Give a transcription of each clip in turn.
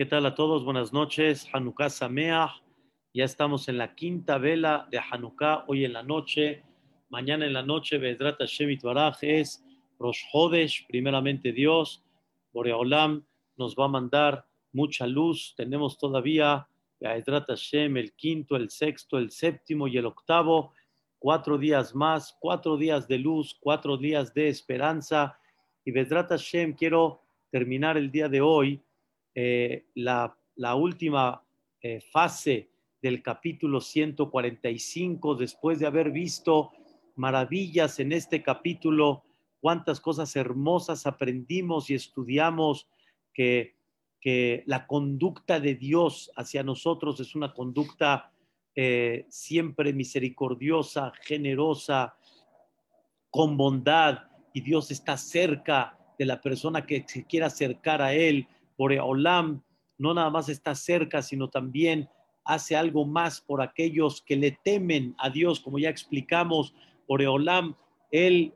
¿Qué tal a todos? Buenas noches. Hanukkah Sameach. Ya estamos en la quinta vela de Hanukkah, hoy en la noche. Mañana en la noche, Bedrat Hashem Baraj es Rosh Hodesh, primeramente Dios. Boreolam nos va a mandar mucha luz. Tenemos todavía Bedrat Hashem el quinto, el sexto, el séptimo y el octavo. Cuatro días más, cuatro días de luz, cuatro días de esperanza. Y Bedrat Hashem, quiero terminar el día de hoy eh, la, última eh, fase del capítulo 145, después de haber visto maravillas en este capítulo, cuántas cosas hermosas aprendimos y estudiamos, que, que la conducta de Dios hacia nosotros es una conducta eh, siempre misericordiosa, generosa, con bondad, y Dios está cerca de la persona que se quiera acercar a Él Boreolam no nada más está cerca, sino también hace algo más por aquellos que le temen a Dios, como ya explicamos, Boreolam, Él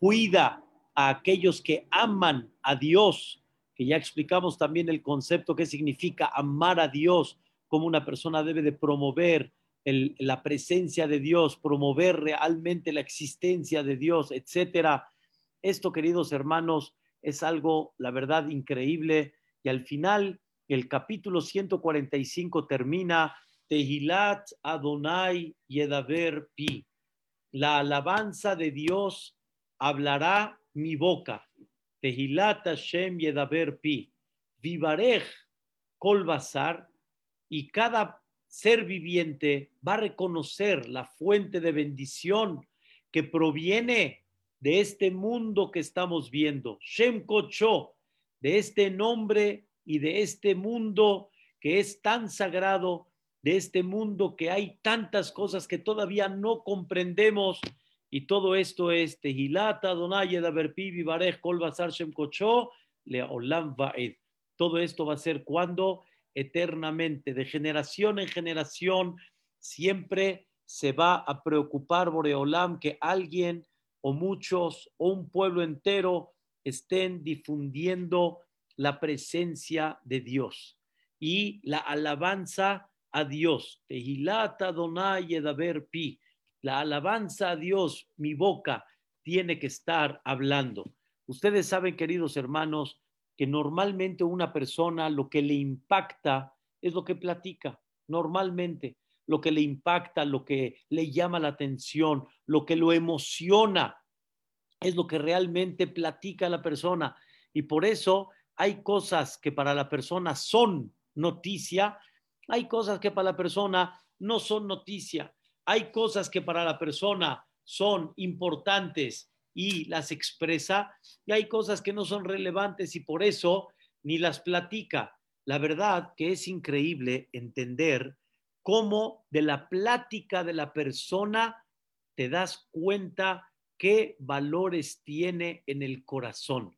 cuida a aquellos que aman a Dios, que ya explicamos también el concepto que significa amar a Dios, como una persona debe de promover la presencia de Dios, promover realmente la existencia de Dios, etcétera. Esto, queridos hermanos, es algo, la verdad, increíble y al final el capítulo 145 termina Tehilat Adonai Yedaber Pi. La alabanza de Dios hablará mi boca. Tehilat Hashem Yedaber Pi. Vivarej Kol Basar. Y cada ser viviente va a reconocer la fuente de bendición que proviene de este mundo que estamos viendo. Shem Kocho de este nombre y de este mundo que es tan sagrado, de este mundo que hay tantas cosas que todavía no comprendemos. Y todo esto es Tehilata, Donaya, Daverpi, Barej, Kol Basar, Leolam Vaed. Todo esto va a ser cuando eternamente, de generación en generación, siempre se va a preocupar Boreolam que alguien o muchos o un pueblo entero estén difundiendo la presencia de Dios y la alabanza a Dios. Tehilata Donay Pi. La alabanza a Dios, mi boca tiene que estar hablando. Ustedes saben, queridos hermanos, que normalmente una persona lo que le impacta es lo que platica. Normalmente lo que le impacta, lo que le llama la atención, lo que lo emociona, es lo que realmente platica la persona. Y por eso hay cosas que para la persona son noticia, hay cosas que para la persona no son noticia, hay cosas que para la persona son importantes y las expresa, y hay cosas que no son relevantes y por eso ni las platica. La verdad que es increíble entender cómo de la plática de la persona te das cuenta qué valores tiene en el corazón.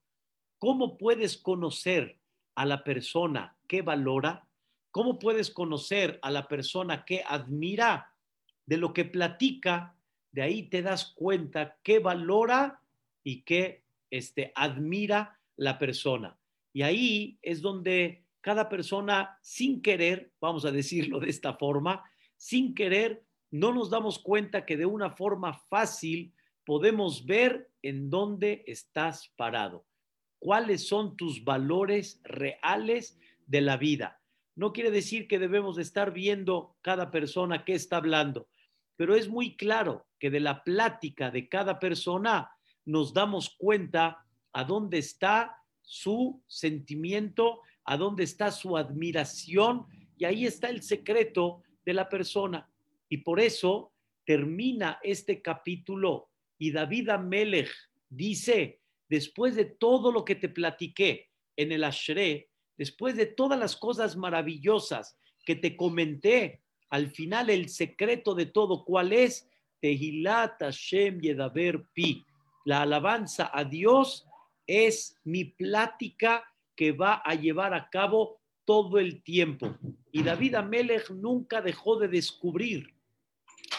¿Cómo puedes conocer a la persona que valora? ¿Cómo puedes conocer a la persona que admira? De lo que platica, de ahí te das cuenta qué valora y qué este, admira la persona. Y ahí es donde cada persona, sin querer, vamos a decirlo de esta forma, sin querer, no nos damos cuenta que de una forma fácil podemos ver en dónde estás parado, cuáles son tus valores reales de la vida. No quiere decir que debemos estar viendo cada persona que está hablando, pero es muy claro que de la plática de cada persona nos damos cuenta a dónde está su sentimiento, a dónde está su admiración, y ahí está el secreto de la persona. Y por eso termina este capítulo y David Amelech dice, después de todo lo que te platiqué en el Ashre, después de todas las cosas maravillosas que te comenté, al final el secreto de todo, ¿cuál es? Tehilat Hashem Yedaber Pi. La alabanza a Dios es mi plática que va a llevar a cabo todo el tiempo. Y David Amelech nunca dejó de descubrir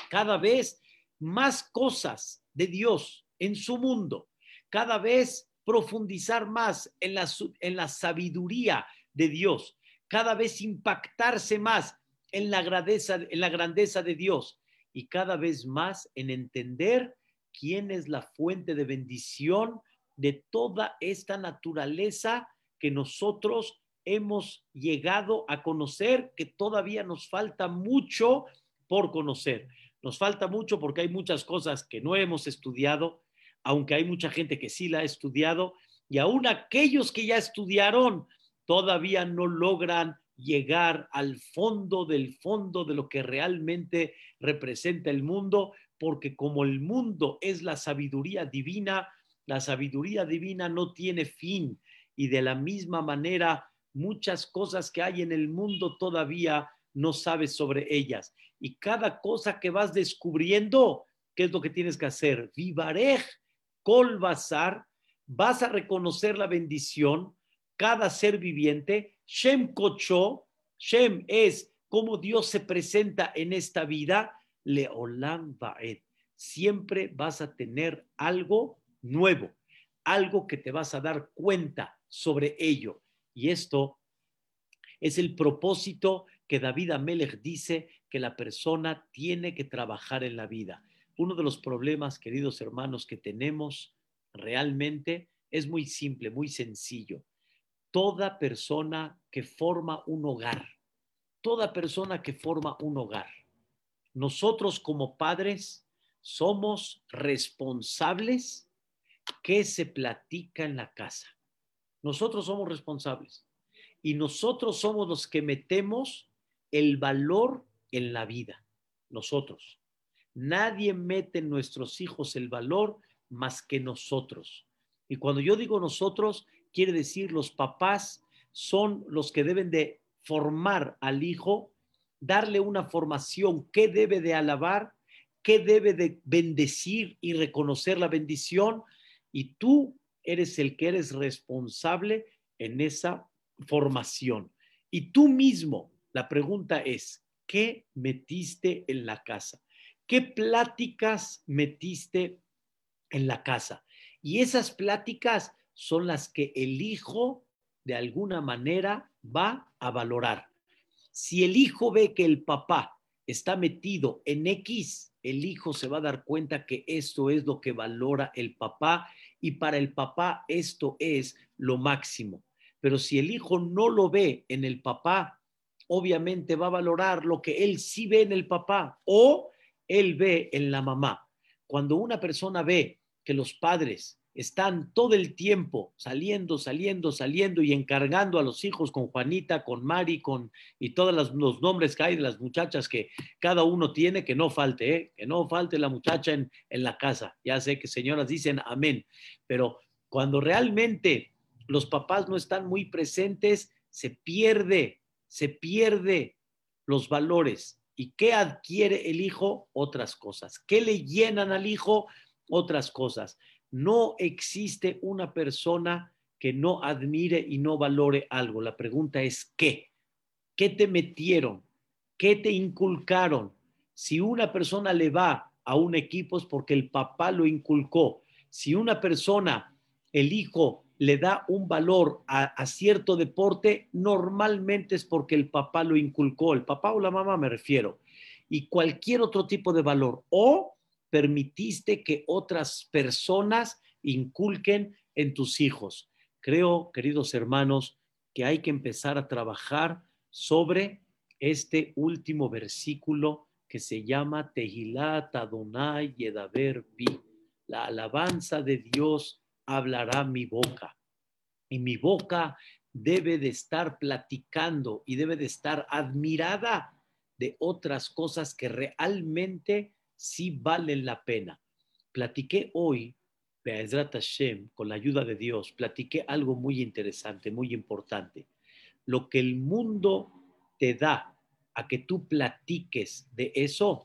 cada vez más cosas de Dios en su mundo, cada vez profundizar más en la, en la sabiduría de Dios, cada vez impactarse más en la grandeza, en la grandeza de Dios. Y cada vez más en entender quién es la fuente de bendición de toda esta naturaleza que nosotros hemos llegado a conocer, que todavía nos falta mucho por conocer. Nos falta mucho porque hay muchas cosas que no hemos estudiado, aunque hay mucha gente que sí la ha estudiado, y aún aquellos que ya estudiaron todavía no logran llegar al fondo del fondo de lo que realmente representa el mundo, porque como el mundo es la sabiduría divina, la sabiduría divina no tiene fin y de la misma manera muchas cosas que hay en el mundo todavía no sabes sobre ellas. Y cada cosa que vas descubriendo, ¿qué es lo que tienes que hacer? Vivarej, kol bazar, vas a reconocer la bendición, cada ser viviente, Shem Kocho, Shem es como Dios se presenta en esta vida, Leolam Baed. Siempre vas a tener algo nuevo, algo que te vas a dar cuenta sobre ello. Y esto es el propósito que David Amelech dice que la persona tiene que trabajar en la vida. Uno de los problemas, queridos hermanos, que tenemos realmente es muy simple, muy sencillo. Toda persona que forma un hogar, toda persona que forma un hogar, nosotros como padres somos responsables que se platica en la casa. Nosotros somos responsables y nosotros somos los que metemos el valor en la vida. Nosotros. Nadie mete en nuestros hijos el valor más que nosotros. Y cuando yo digo nosotros, quiere decir los papás son los que deben de formar al hijo, darle una formación, qué debe de alabar, qué debe de bendecir y reconocer la bendición. Y tú eres el que eres responsable en esa formación. Y tú mismo, la pregunta es, ¿qué metiste en la casa? ¿Qué pláticas metiste en la casa? Y esas pláticas son las que el hijo de alguna manera va a valorar. Si el hijo ve que el papá está metido en X, el hijo se va a dar cuenta que esto es lo que valora el papá y para el papá esto es lo máximo. Pero si el hijo no lo ve en el papá, obviamente va a valorar lo que él sí ve en el papá o él ve en la mamá. Cuando una persona ve que los padres están todo el tiempo saliendo, saliendo, saliendo y encargando a los hijos con Juanita, con Mari, con y todos los, nombres que hay de las muchachas que cada uno tiene, que no falte, ¿eh? que no falte la muchacha en, en la casa. Ya sé que señoras dicen amén, pero cuando realmente los papás no están muy presentes, se pierde, se pierde los valores. ¿Y qué adquiere el hijo? Otras cosas. ¿Qué le llenan al hijo? Otras cosas. No existe una persona que no admire y no valore algo. La pregunta es ¿qué? ¿Qué te metieron? ¿Qué te inculcaron? Si una persona le va a un equipo es porque el papá lo inculcó. Si una persona, el hijo, le da un valor a, cierto deporte, normalmente es porque el papá lo inculcó, el papá o la mamá me refiero, y cualquier otro tipo de valor, o permitiste que otras personas inculquen en tus hijos. Creo, queridos hermanos, que hay que empezar a trabajar sobre este último versículo que se llama Tehilat Adonai Yedaber Bi, la alabanza de Dios hablará mi boca. Y mi boca debe de estar platicando y debe de estar admirada de otras cosas que realmente sí valen la pena. Platiqué hoy, Be'ezrat Hashem, con la ayuda de Dios, platiqué algo muy interesante, muy importante. Lo que el mundo te da a que tú platiques de eso,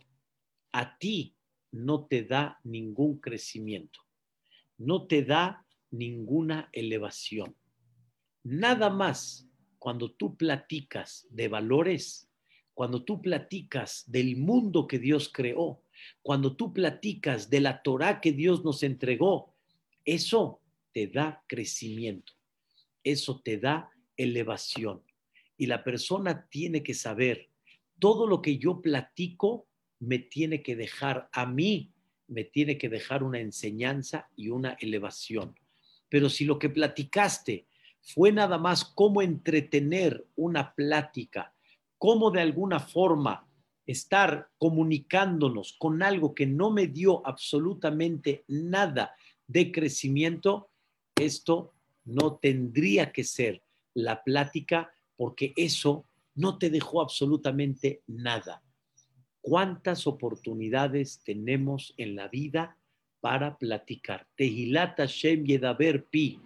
a ti no te da ningún crecimiento no te da ninguna elevación. Nada más cuando tú platicas de valores, cuando tú platicas del mundo que Dios creó, cuando tú platicas de la Torah que Dios nos entregó, eso te da crecimiento, eso te da elevación. Y la persona tiene que saber, todo lo que yo platico me tiene que dejar a mí, me tiene que dejar una enseñanza y una elevación. Pero si lo que platicaste fue nada más cómo entretener una plática, cómo de alguna forma estar comunicándonos con algo que no me dio absolutamente nada de crecimiento, esto no tendría que ser la plática porque eso no te dejó absolutamente nada. ¿Cuántas oportunidades tenemos en la vida para platicar? Tehilata Shem Yedaber Pi.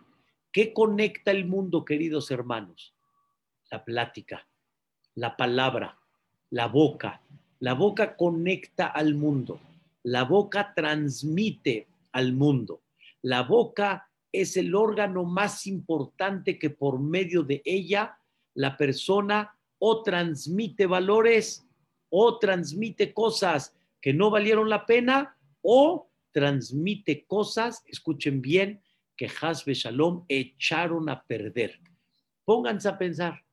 ¿Qué conecta el mundo, queridos hermanos? La plática, la palabra, la boca. La boca conecta al mundo. La boca transmite al mundo. La boca es el órgano más importante que por medio de ella la persona o transmite valores o transmite cosas que no valieron la pena o transmite cosas, escuchen bien, que Hasbe Shalom echaron a perder. Pónganse a pensar,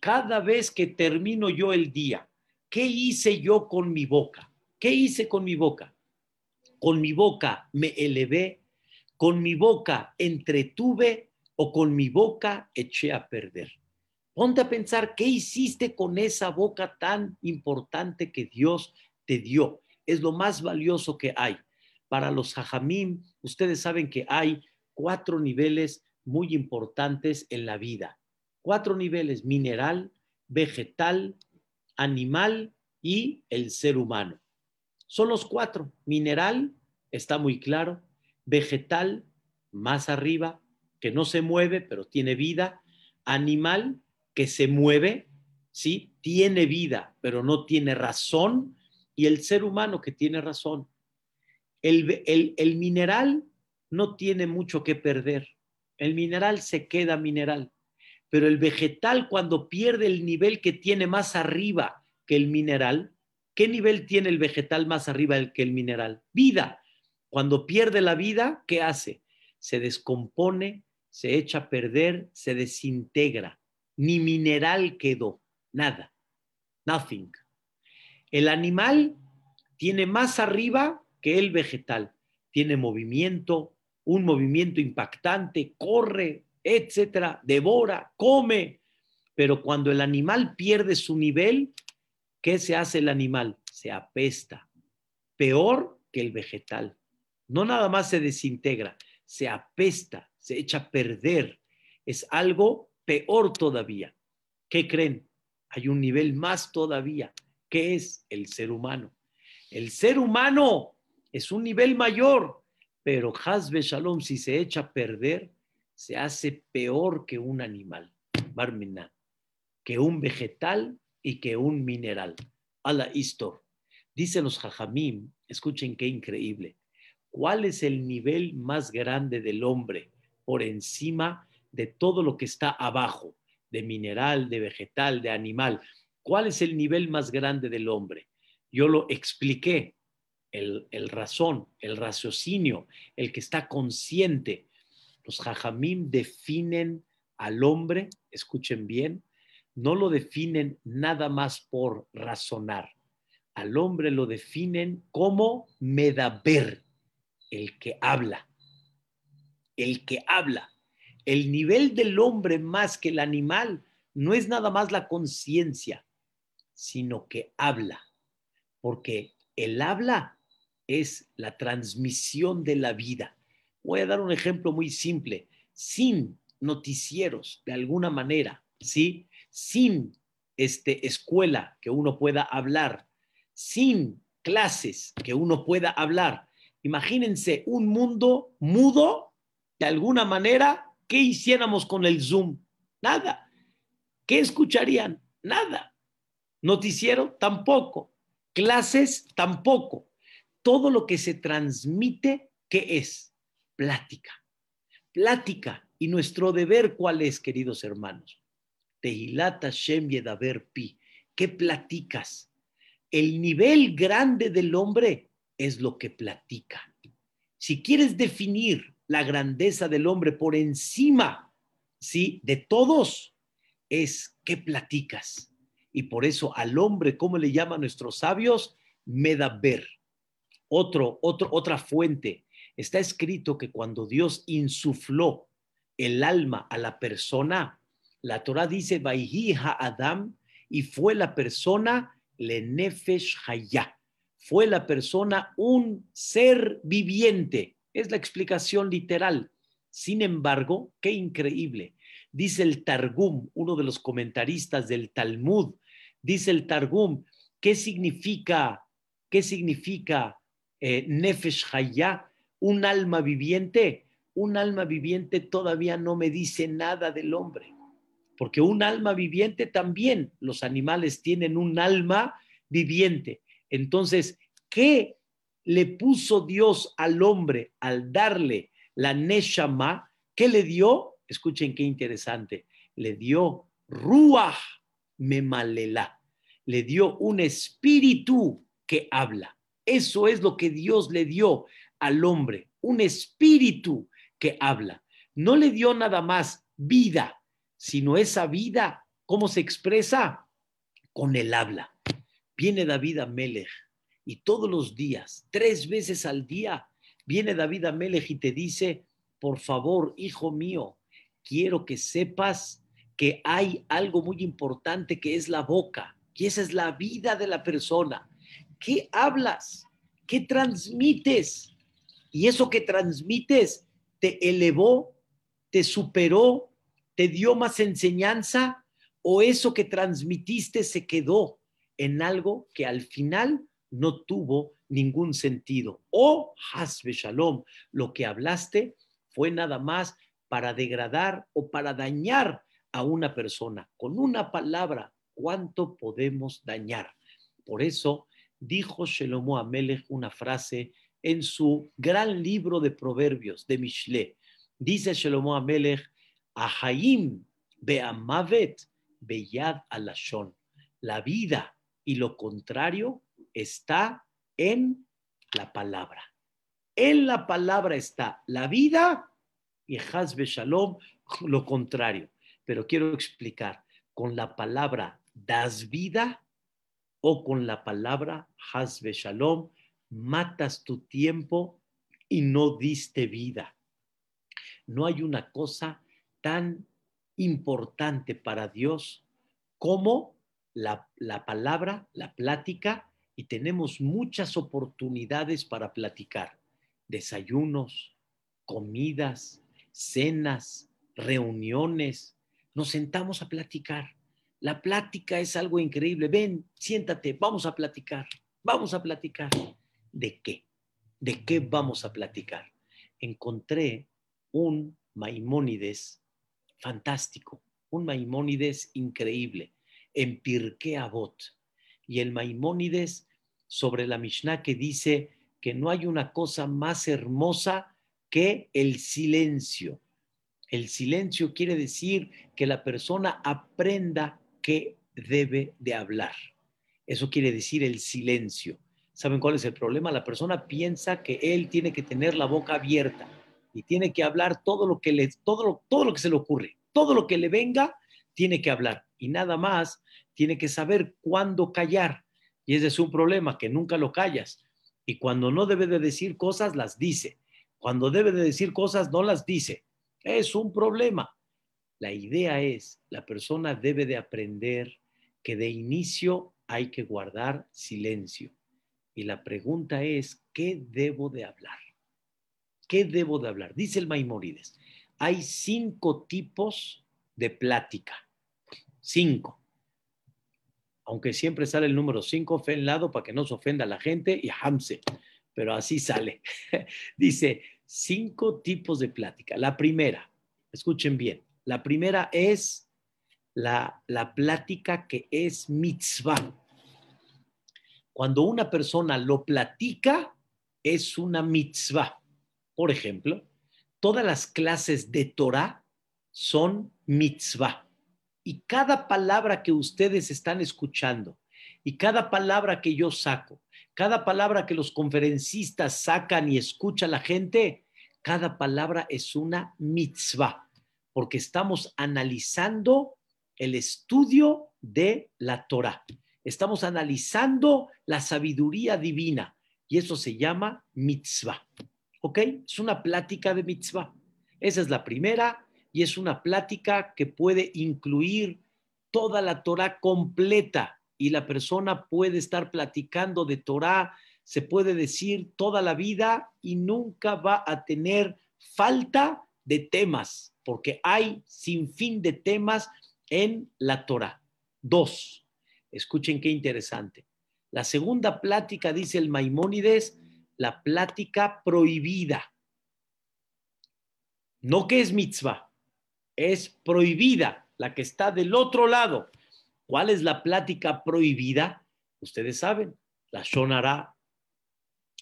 cada vez que termino yo el día, ¿qué hice yo con mi boca? ¿Qué hice con mi boca? Con mi boca me elevé, con mi boca entretuve o con mi boca eché a perder. Ponte a pensar qué hiciste con esa boca tan importante que Dios te dio. Es lo más valioso que hay. Para los hajamim, ustedes saben que hay cuatro niveles muy importantes en la vida. Cuatro niveles, mineral, vegetal, animal y el ser humano. Son los cuatro. Mineral, está muy claro. Vegetal, más arriba, que no se mueve, pero tiene vida. Animal, que se mueve, ¿sí? Tiene vida, pero no tiene razón. Y el ser humano que tiene razón. El, el mineral no tiene mucho que perder. El mineral se queda mineral. Pero el vegetal, cuando pierde el nivel que tiene más arriba que el mineral, ¿qué nivel tiene el vegetal más arriba que el mineral? Vida. Cuando pierde la vida, ¿qué hace? Se descompone, se echa a perder, se desintegra ni mineral quedó, nada, nothing. El animal tiene más arriba que el vegetal, tiene movimiento, un movimiento impactante, corre, etcétera, devora, come. Pero cuando el animal pierde su nivel, ¿qué se hace el animal? Se apesta, peor que el vegetal. No nada más se desintegra, se apesta, se echa a perder. Es algo peor todavía. ¿Qué creen? Hay un nivel más todavía, que es el ser humano. El ser humano es un nivel mayor, pero Hazbe Shalom, si se echa a perder, se hace peor que un animal, Barmina, que un vegetal y que un mineral. la Istor. Dicen los Jajamim, escuchen qué increíble. ¿Cuál es el nivel más grande del hombre por encima de todo lo que está abajo, de mineral, de vegetal, de animal. ¿Cuál es el nivel más grande del hombre? Yo lo expliqué, el, razón, el raciocinio, el que está consciente. Los jajamim definen al hombre, escuchen bien, no lo definen nada más por razonar. Al hombre lo definen como medaber, el que habla. El que habla el nivel del hombre más que el animal no es nada más la conciencia, sino que habla, porque el habla es la transmisión de la vida. Voy a dar un ejemplo muy simple. Sin noticieros, de alguna manera, ¿sí? Sin este, escuela que uno pueda hablar, sin clases que uno pueda hablar. Imagínense un mundo mudo, de alguna manera, ¿qué hiciéramos con el Zoom? Nada. ¿Qué escucharían? Nada. Noticiero tampoco. Clases tampoco. Todo lo que se transmite, ¿qué es? Plática. Plática. Y nuestro deber, ¿cuál es, queridos hermanos? Tehilata Shem Yedaber Pi. ¿Qué platicas? El nivel grande del hombre es lo que platica. Si quieres definir la grandeza del hombre por encima, ¿sí? De todos, es qué platicas. Y por eso al hombre, ¿cómo le llaman nuestros sabios? Medaber. Otro, otro, otra fuente. Está escrito que cuando Dios insufló el alma a la persona, la Torah dice, ha Adam, y fue la persona le nefesh. Fue la persona un ser viviente. Es la explicación literal. Sin embargo, qué increíble. Dice el Targum, uno de los comentaristas del Talmud, dice el Targum, ¿qué significa, qué significa eh, Nefesh Hayah, un alma viviente? Un alma viviente todavía no me dice nada del hombre, porque un alma viviente también, los animales tienen un alma viviente. Entonces, ¿qué le puso Dios al hombre al darle la Neshama? ¿Qué le dio? Escuchen qué interesante. Le dio Ruach Memalela. Le dio un espíritu que habla. Eso es lo que Dios le dio al hombre, un espíritu que habla. No le dio nada más vida, sino esa vida, ¿cómo se expresa? Con el habla. Viene David a Melech y todos los días, tres veces al día, viene David a Melech y te dice, por favor, hijo mío, quiero que sepas que hay algo muy importante que es la boca, y esa es la vida de la persona. ¿Qué hablas? ¿Qué transmites? Y eso que transmites te elevó, te superó, te dio más enseñanza, o eso que transmitiste se quedó en algo que al final no tuvo ningún sentido. O Hasbe Shalom, lo que hablaste fue nada más para degradar o para dañar a una persona. Con una palabra, ¿cuánto podemos dañar? Por eso dijo Shelomo Amelech una frase en su gran libro de proverbios de Mishle. Dice Shelomo Amelech, Ahaim be'amavet beyad alashon. La vida y lo contrario está en la palabra. En la palabra está la vida y Hazbe Shalom, lo contrario. Pero quiero explicar, con la palabra das vida o con la palabra Hazbe Shalom, matas tu tiempo y no diste vida. No hay una cosa tan importante para Dios como la, la palabra, la plática, y tenemos muchas oportunidades para platicar. Desayunos, comidas, cenas, reuniones, nos sentamos a platicar. La plática es algo increíble. Ven, siéntate, vamos a platicar, vamos a platicar. ¿De qué? ¿De qué vamos a platicar? Encontré un Maimónides fantástico, un Maimónides increíble en Pirkei Avot. Y el Maimónides sobre la Mishnah que dice que no hay una cosa más hermosa que el silencio. El silencio quiere decir que la persona aprenda que debe de hablar. Eso quiere decir el silencio. ¿Saben cuál es el problema? La persona piensa que él tiene que tener la boca abierta y tiene que hablar todo lo que le, todo lo, todo lo que se le ocurre, todo lo que le venga, tiene que hablar y nada más tiene que saber cuándo callar. Y ese es un problema, que nunca lo callas. Y cuando no debe de decir cosas, las dice. Cuando debe de decir cosas, no las dice. Es un problema. La idea es, la persona debe de aprender que de inicio hay que guardar silencio. Y la pregunta es, ¿qué debo de hablar? ¿Qué debo de hablar? Dice el Maimónides, hay cinco tipos de plática. Cinco. Aunque siempre sale el número cinco, fe en lado para que no se ofenda a la gente y hamse, pero así sale. Dice, cinco tipos de plática. La primera, escuchen bien, la primera es la, la plática que es mitzvah. Cuando una persona lo platica, es una mitzvah. Por ejemplo, todas las clases de Torah son mitzvah. Y cada palabra que ustedes están escuchando y cada palabra que yo saco cada palabra que los conferencistas sacan y escucha la gente, cada palabra es una mitzvah, porque estamos analizando el estudio de la Torah. Estamos analizando la sabiduría divina y eso se llama mitzvah. ¿Ok? Es una plática de mitzvah. Esa es la primera y es una plática que puede incluir toda la Torah completa y la persona puede estar platicando de Torah, se puede decir toda la vida y nunca va a tener falta de temas, porque hay sin fin de temas en la Torah. Dos, escuchen qué interesante. La segunda plática, dice el Maimónides, la plática prohibida. No que es mitzvah, es prohibida, la que está del otro lado. ¿Cuál es la plática prohibida? Ustedes saben, la shonará,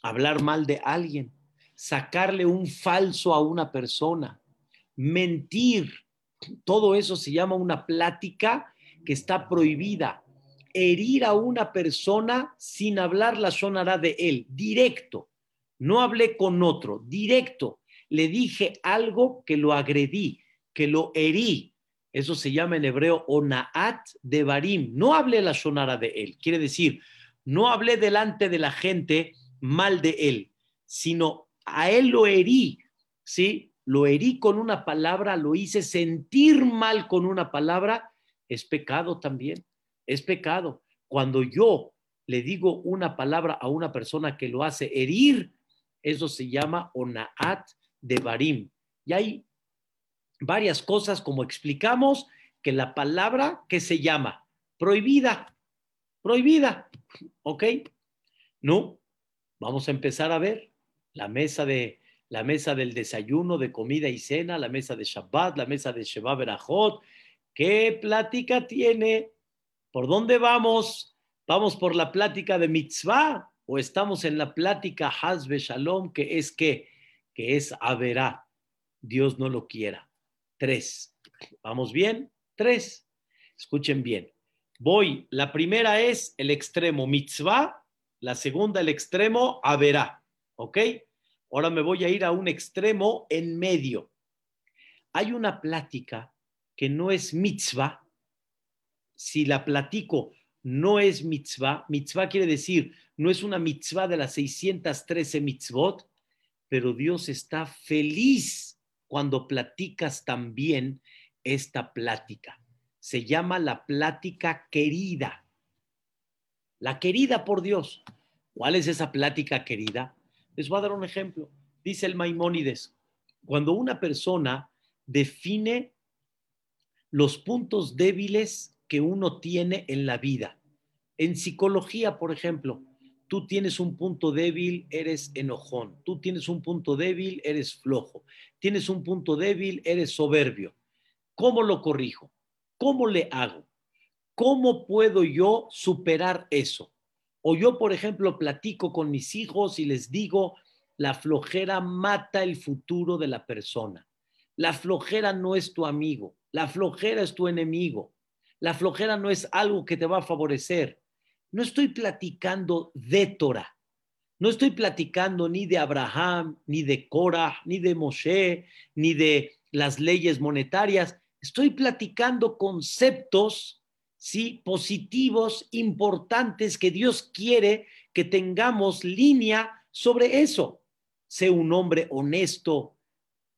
hablar mal de alguien, sacarle un falso a una persona, mentir, todo eso se llama una plática que está prohibida. Herir a una persona sin hablar la sonará de él, directo. No hablé con otro, directo. Le dije algo que lo agredí, que lo herí. Eso se llama en hebreo onaat de barim. No hablé la sonara de él. Quiere decir, no hablé delante de la gente mal de él, sino a él lo herí, ¿sí? lo herí con una palabra, lo hice sentir mal con una palabra, es pecado también, es pecado. Cuando yo le digo una palabra a una persona que lo hace herir, eso se llama onaat de barim. Y hay varias cosas, como explicamos, que la palabra que se llama prohibida, prohibida, ¿ok? No, vamos a empezar a ver la mesa de la mesa del desayuno, de comida y cena, la mesa de Shabbat, la mesa de Sheba Berajot. ¿Qué plática tiene? ¿Por dónde vamos? ¿Vamos por la plática de mitzvah o estamos en la plática Hazbe Shalom, que es que, que es Averá? Dios no lo quiera. Tres. ¿Vamos bien? Tres. Escuchen bien. Voy, la primera es el extremo mitzvah, la segunda el extremo Averá. ¿Ok? Ahora me voy a ir a un extremo en medio. Hay una plática que no es mitzvah. Si la platico no es mitzvah, mitzvah quiere decir, no es una mitzvah de las 613 mitzvot, pero Dios está feliz cuando platicas también esta plática. Se llama la plática querida. La querida por Dios. ¿Cuál es esa plática querida? Les voy a dar un ejemplo. Dice el Maimónides, cuando una persona define los puntos débiles que uno tiene en la vida. En psicología, por ejemplo, tú tienes un punto débil, eres enojón. Tú tienes un punto débil, eres flojo. Tienes un punto débil, eres soberbio. ¿Cómo lo corrijo? ¿Cómo le hago? ¿Cómo puedo yo superar eso? O yo, por ejemplo, platico con mis hijos y les digo, la flojera mata el futuro de la persona. La flojera no es tu amigo, la flojera es tu enemigo. La flojera no es algo que te va a favorecer. No estoy platicando de Torah. No estoy platicando ni de Abraham, ni de Korah, ni de Moshe, ni de las leyes monetarias. Estoy platicando conceptos ¿sí? positivos, importantes, que Dios quiere que tengamos línea sobre eso. Sé un hombre honesto.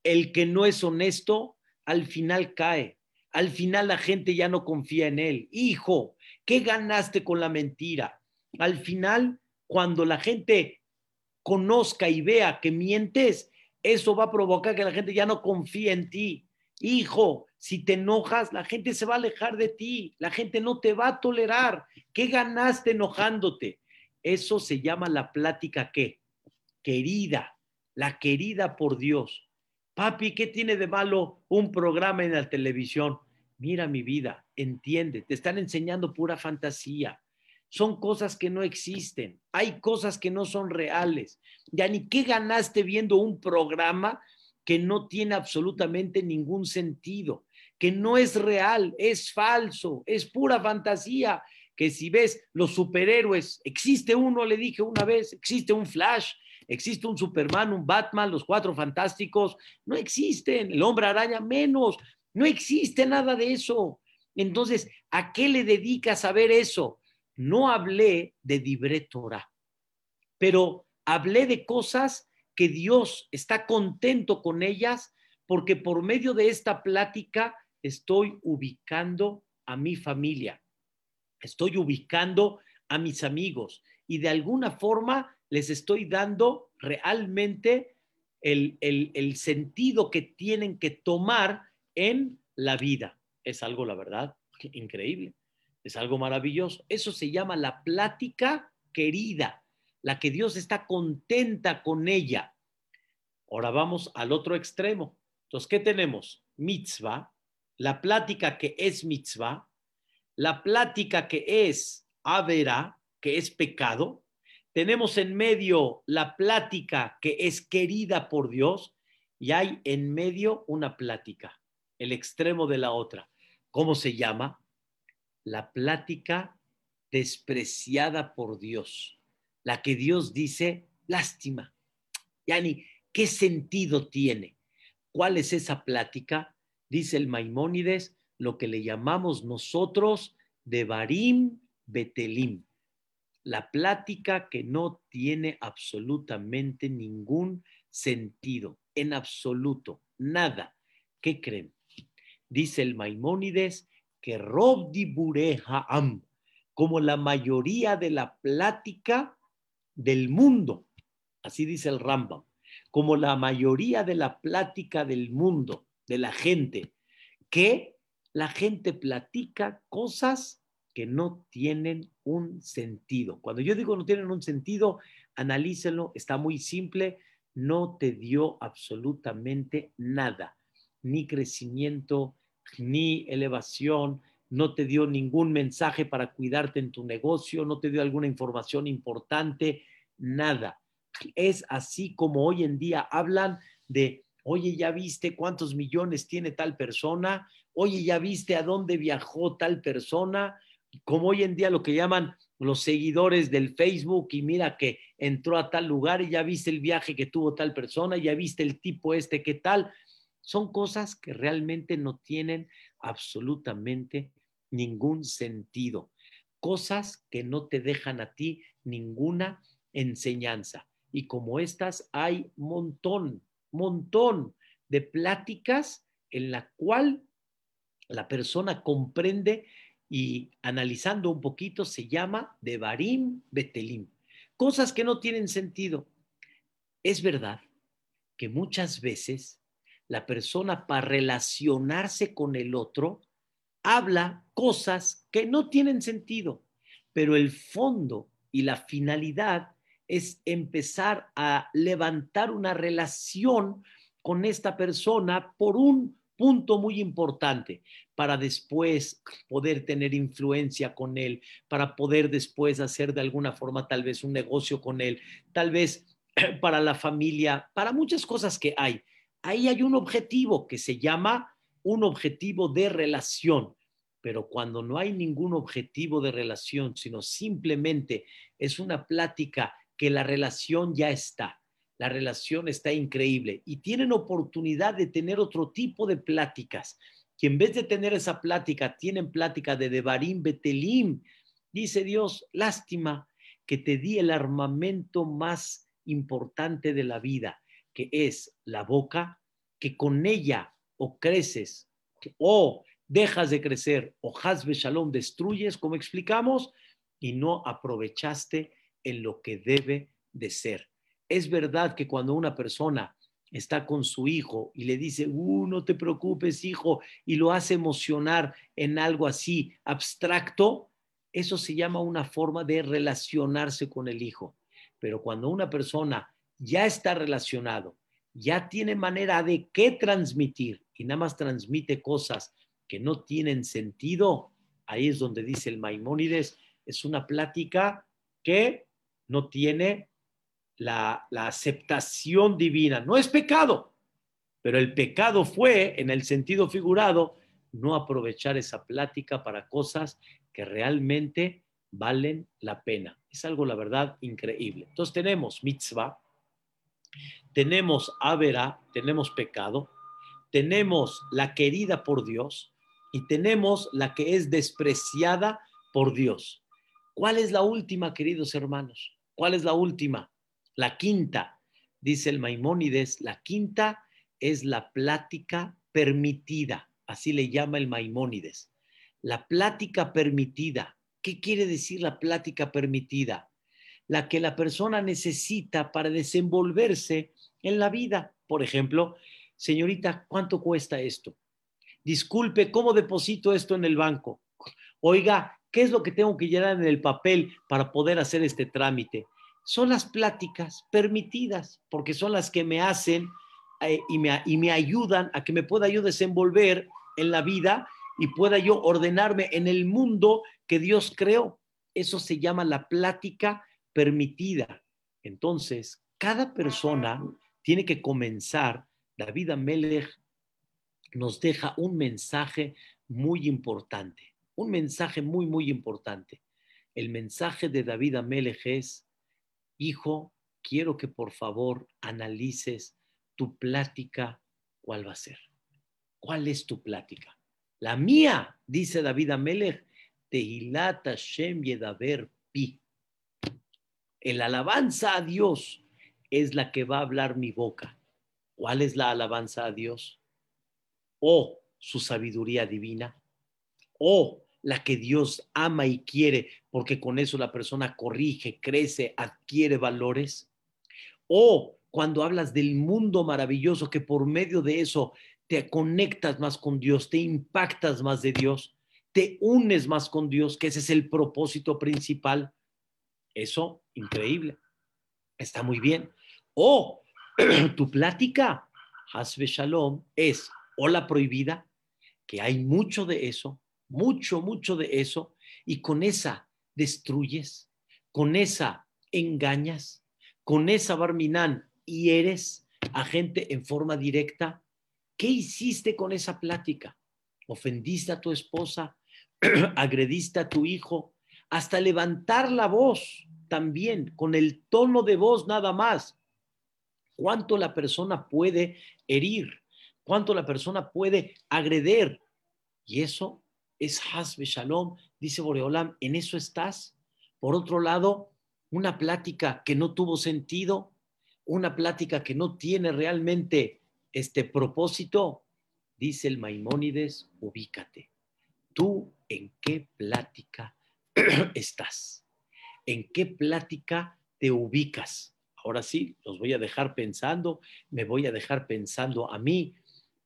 El que no es honesto, al final cae. Al final la gente ya no confía en él. Hijo, ¿qué ganaste con la mentira? Al final, cuando la gente conozca y vea que mientes, eso va a provocar que la gente ya no confíe en ti. Hijo, si te enojas, la gente se va a alejar de ti, la gente no te va a tolerar. ¿Qué ganaste enojándote? Eso se llama la plática qué? Querida, la querida por Dios. Papi, ¿qué tiene de malo un programa en la televisión? Mira mi vida, entiende, te están enseñando pura fantasía. Son cosas que no existen, hay cosas que no son reales. Ya ni qué ganaste viendo un programa que no tiene absolutamente ningún sentido que no es real, es falso, es pura fantasía, que si ves los superhéroes, existe uno, le dije una vez, existe un Flash, existe un Superman, un Batman, los cuatro fantásticos, no existen, el hombre araña menos, no existe nada de eso. Entonces, ¿a qué le dedica saber eso? No hablé de Dibre Torah, pero hablé de cosas que Dios está contento con ellas porque por medio de esta plática estoy ubicando a mi familia, estoy ubicando a mis amigos y de alguna forma les estoy dando realmente el, el sentido que tienen que tomar en la vida. Es algo, la verdad, increíble. Es algo maravilloso. Eso se llama la plática querida, la que Dios está contenta con ella. Ahora vamos al otro extremo. Entonces, ¿qué tenemos? Mitzvah, la plática que es mitzvah, la plática que es avera, que es pecado. Tenemos en medio la plática que es querida por Dios y hay en medio una plática, el extremo de la otra. ¿Cómo se llama? La plática despreciada por Dios, la que Dios dice, lástima. Yani, ¿qué sentido tiene? ¿Cuál es esa plática? Dice el Maimónides, lo que le llamamos nosotros de Barim Betelim, la plática que no tiene absolutamente ningún sentido, en absoluto, nada. ¿Qué creen? Dice el Maimónides que Rob Bureja Am, como la mayoría de la plática del mundo, así dice el Rambam, como la mayoría de la plática del mundo, de la gente, que la gente platica cosas que no tienen un sentido. Cuando yo digo no tienen un sentido, analícenlo, está muy simple, no te dio absolutamente nada, ni crecimiento, ni elevación, no te dio ningún mensaje para cuidarte en tu negocio, no te dio alguna información importante, nada. Es así como hoy en día hablan de, oye, ya viste cuántos millones tiene tal persona, oye, ya viste a dónde viajó tal persona, como hoy en día lo que llaman los seguidores del Facebook y mira que entró a tal lugar y ya viste el viaje que tuvo tal persona, ya viste el tipo este, qué tal. Son cosas que realmente no tienen absolutamente ningún sentido. Cosas que no te dejan a ti ninguna enseñanza. Y como estas hay montón, montón de pláticas en la cual la persona comprende y analizando un poquito se llama de Barim Betelim. Cosas que no tienen sentido. Es verdad que muchas veces la persona para relacionarse con el otro habla cosas que no tienen sentido, pero el fondo y la finalidad es empezar a levantar una relación con esta persona por un punto muy importante para después poder tener influencia con él, para poder después hacer de alguna forma tal vez un negocio con él, tal vez para la familia, para muchas cosas que hay. Ahí hay un objetivo que se llama un objetivo de relación, pero cuando no hay ningún objetivo de relación, sino simplemente es una plática que la relación ya está, la relación está increíble y tienen oportunidad de tener otro tipo de pláticas, que en vez de tener esa plática, tienen plática de Devarim Betelim. Dice Dios, lástima que te di el armamento más importante de la vida, que es la boca, que con ella o creces o dejas de crecer o Hazbe Shalom destruyes, como explicamos, y no aprovechaste en lo que debe de ser. Es verdad que cuando una persona está con su hijo y le dice, uh, no te preocupes, hijo, y lo hace emocionar en algo así abstracto, eso se llama una forma de relacionarse con el hijo. Pero cuando una persona ya está relacionado, ya tiene manera de qué transmitir y nada más transmite cosas que no tienen sentido, ahí es donde dice el Maimónides, es una plática que no tiene la, aceptación divina. No es pecado, pero el pecado fue, en el sentido figurado, no aprovechar esa plática para cosas que realmente valen la pena. Es algo, la verdad, increíble. Entonces tenemos mitzvah, tenemos avera, tenemos pecado, tenemos la querida por Dios y tenemos la que es despreciada por Dios. ¿Cuál es la última, queridos hermanos? ¿Cuál es la última? La quinta, dice el Maimónides, la quinta es la plática permitida, así le llama el Maimónides. La plática permitida. ¿Qué quiere decir la plática permitida? La que la persona necesita para desenvolverse en la vida. Por ejemplo, señorita, ¿cuánto cuesta esto? Disculpe, ¿cómo deposito esto en el banco? Oiga, ¿qué es lo que tengo que llenar en el papel para poder hacer este trámite? Son las pláticas permitidas, porque son las que me hacen eh, y, me, y me ayudan a que me pueda yo desenvolver en la vida y pueda yo ordenarme en el mundo que Dios creó. Eso se llama la plática permitida. Entonces, cada persona tiene que comenzar. David Amelech nos deja un mensaje muy importante, un mensaje muy, muy importante. El mensaje de David Amelech es, hijo, quiero que por favor analices tu plática, ¿cuál va a ser? ¿Cuál es tu plática? La mía, dice David Amelech, Tehilat Hashem Yedaber Pi. El alabanza a Dios es la que va a hablar mi boca. ¿Cuál es la alabanza a Dios? O su sabiduría divina. O la que Dios ama y quiere, porque con eso la persona corrige, crece, adquiere valores. O cuando hablas del mundo maravilloso que por medio de eso te conectas más con Dios, te impactas más de Dios, te unes más con Dios, que ese es el propósito principal. Eso, increíble. Está muy bien. O tu plática, Hasbe Shalom, es o la prohibida, que hay mucho de eso, mucho, mucho de eso, y con esa destruyes, con esa engañas, con esa barminán y eres a gente en forma directa ¿Qué hiciste con esa plática? ¿Ofendiste a tu esposa? ¿Agrediste a tu hijo? Hasta levantar la voz también, con el tono de voz nada más. ¿Cuánto la persona puede herir? ¿Cuánto la persona puede agreder? Y eso es Hasbe Shalom, dice Boreolam, ¿en eso estás? Por otro lado, una plática que no tuvo sentido, una plática que no tiene realmente este propósito, dice el Maimónides, ubícate. ¿Tú en qué plática estás? ¿En qué plática te ubicas? Ahora sí, los voy a dejar pensando, me voy a dejar pensando a mí,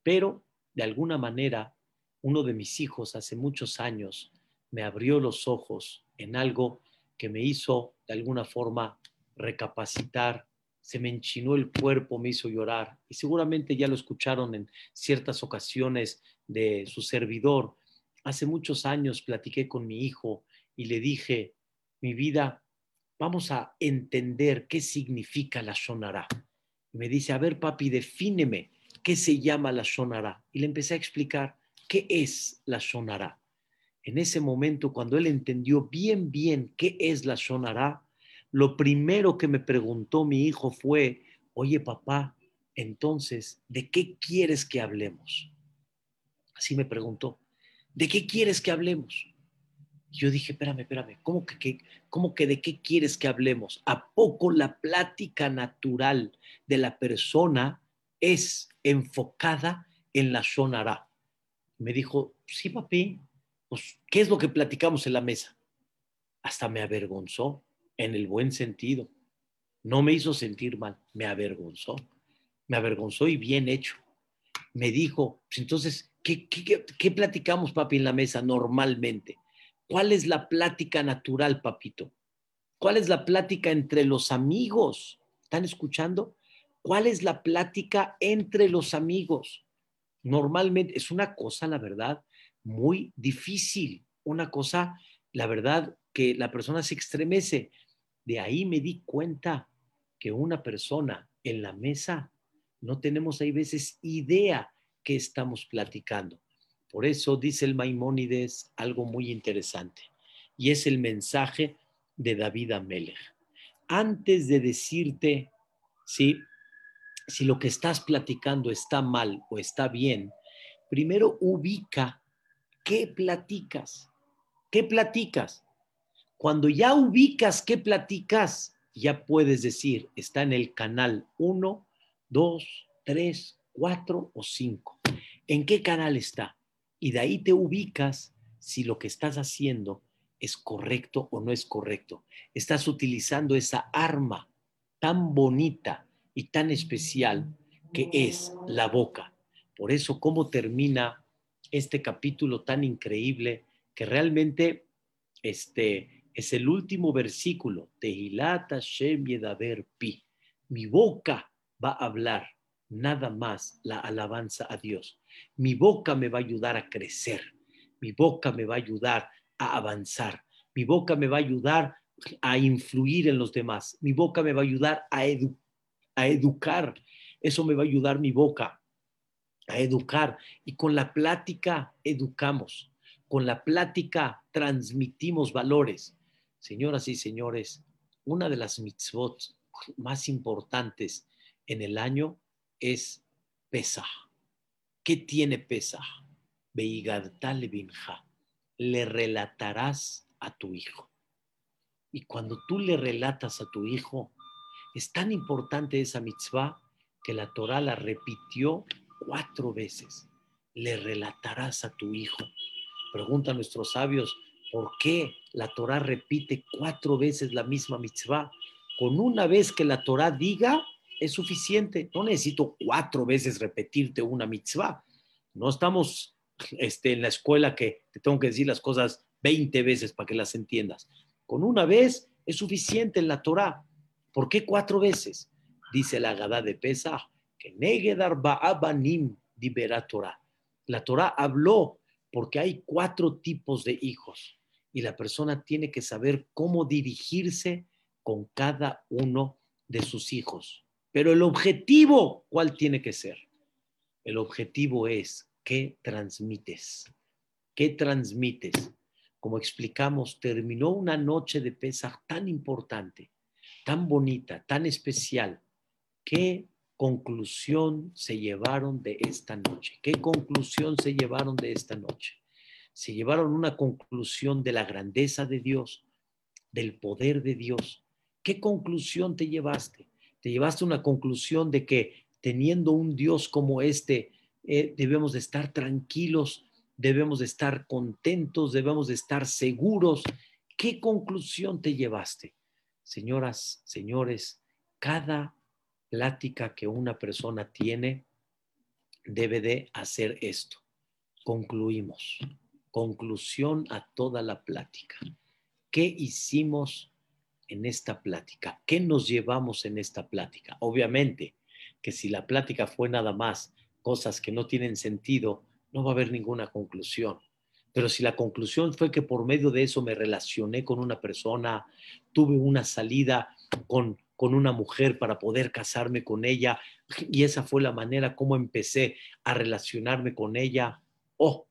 pero de alguna manera uno de mis hijos hace muchos años me abrió los ojos en algo que me hizo de alguna forma recapacitar se me enchinó el cuerpo, me hizo llorar. Y seguramente ya lo escucharon en ciertas ocasiones de su servidor. Hace muchos años platiqué con mi hijo y le dije, mi vida, vamos a entender qué significa la Shonara. me dice, a ver papi, defíneme qué se llama la Shonara. Y le empecé a explicar qué es la Shonara. En ese momento, cuando él entendió bien, bien qué es la Shonara, lo primero que me preguntó mi hijo fue, oye papá, entonces, ¿de qué quieres que hablemos? Así me preguntó, ¿de qué quieres que hablemos? Yo dije, espérame, espérame, ¿cómo que, ¿cómo que de qué quieres que hablemos? ¿A poco la plática natural de la persona es enfocada en la shonara? Me dijo, sí, papi, pues, ¿qué es lo que platicamos en la mesa? Hasta me avergonzó en el buen sentido. No me hizo sentir mal, me avergonzó. Me avergonzó y bien hecho. Me dijo, pues entonces, ¿qué, qué, platicamos, papi, en la mesa normalmente? ¿Cuál es la plática natural, papito? ¿Cuál es la plática entre los amigos? ¿Están escuchando? ¿Cuál es la plática entre los amigos? Normalmente es una cosa, la verdad, muy difícil, una cosa, la verdad, que la persona se estremece. De ahí me di cuenta que una persona en la mesa no tenemos hay veces idea que estamos platicando. Por eso dice el Maimónides algo muy interesante y es el mensaje de David Amelech. Antes de decirte si, si lo que estás platicando está mal o está bien, primero ubica ¿qué platicas? ¿Qué platicas? Cuando ya ubicas qué platicas, ya puedes decir, está en el canal 1, 2, 3, 4 o 5. ¿En qué canal está? Y de ahí te ubicas si lo que estás haciendo es correcto o no es correcto. Estás utilizando esa arma tan bonita y tan especial que es la boca. Por eso, ¿cómo termina este capítulo tan increíble que realmente este, es el último versículo? Tehilata Shem Yedaber Pi. Mi boca va a hablar nada más la alabanza a Dios. Mi boca me va a ayudar a crecer. Mi boca me va a ayudar a avanzar. Mi boca me va a ayudar a influir en los demás. Mi boca me va a ayudar a, a educar. Eso me va a ayudar mi boca a educar. Y con la plática educamos. Con la plática transmitimos valores. Señoras y señores, una de las mitzvot más importantes en el año es Pesach. ¿Qué tiene Pesach? Le relatarás a tu hijo. Y cuando tú le relatas a tu hijo, es tan importante esa mitzvah que la Torah la repitió cuatro veces. Le relatarás a tu hijo. Pregunta a nuestros sabios, ¿por qué la Torah repite cuatro veces la misma mitzvah? Con una vez que la Torah diga, es suficiente. No necesito cuatro veces repetirte una mitzvah. No estamos este, en la escuela que te tengo que decir las cosas 20 veces para que las entiendas. Con una vez es suficiente en la Torah. ¿Por qué cuatro veces? Dice la Gadá de Pesach, que Negedar Ba'abanim libera Torah. La Torah habló porque hay cuatro tipos de hijos y la persona tiene que saber cómo dirigirse con cada uno de sus hijos. Pero el objetivo, ¿cuál tiene que ser? El objetivo es qué transmites. ¿Qué transmites? Como explicamos, terminó una noche de Pesach tan importante, tan bonita, tan especial. ¿Qué conclusión se llevaron de esta noche? ¿Qué conclusión se llevaron de esta noche? Se llevaron una conclusión de la grandeza de Dios, del poder de Dios. ¿Qué conclusión te llevaste? Te llevaste una conclusión de que teniendo un Dios como este, eh, debemos de estar tranquilos, debemos de estar contentos, debemos de estar seguros. ¿Qué conclusión te llevaste? Señoras, señores, cada plática que una persona tiene debe de hacer esto. Concluimos. Conclusión a toda la plática. ¿Qué hicimos en esta plática? ¿Qué nos llevamos en esta plática? Obviamente que si la plática fue nada más cosas que no tienen sentido, no va a haber ninguna conclusión. Pero si la conclusión fue que por medio de eso me relacioné con una persona, tuve una salida con, con una mujer para poder casarme con ella, y esa fue la manera como empecé a relacionarme con ella, oh,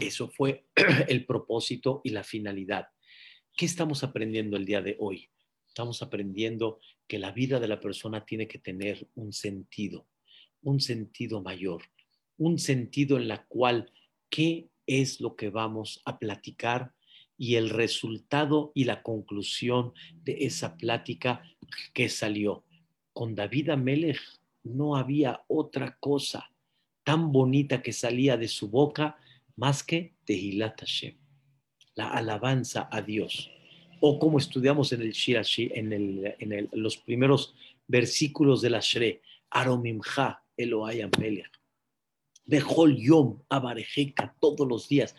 eso fue el propósito y la finalidad. ¿Qué estamos aprendiendo el día de hoy? Estamos aprendiendo que la vida de la persona tiene que tener un sentido, un sentido mayor un sentido en la cual qué es lo que vamos a platicar y el resultado y la conclusión de esa plática que salió. Con David Amelech no había otra cosa tan bonita que salía de su boca más que Tehilat Hashem, la alabanza a Dios. O como estudiamos en el Shirashi, en, el, en los primeros versículos de la Shre, Aromimcha Elohai Amelech Bejol Yom, Abarejeca, todos los días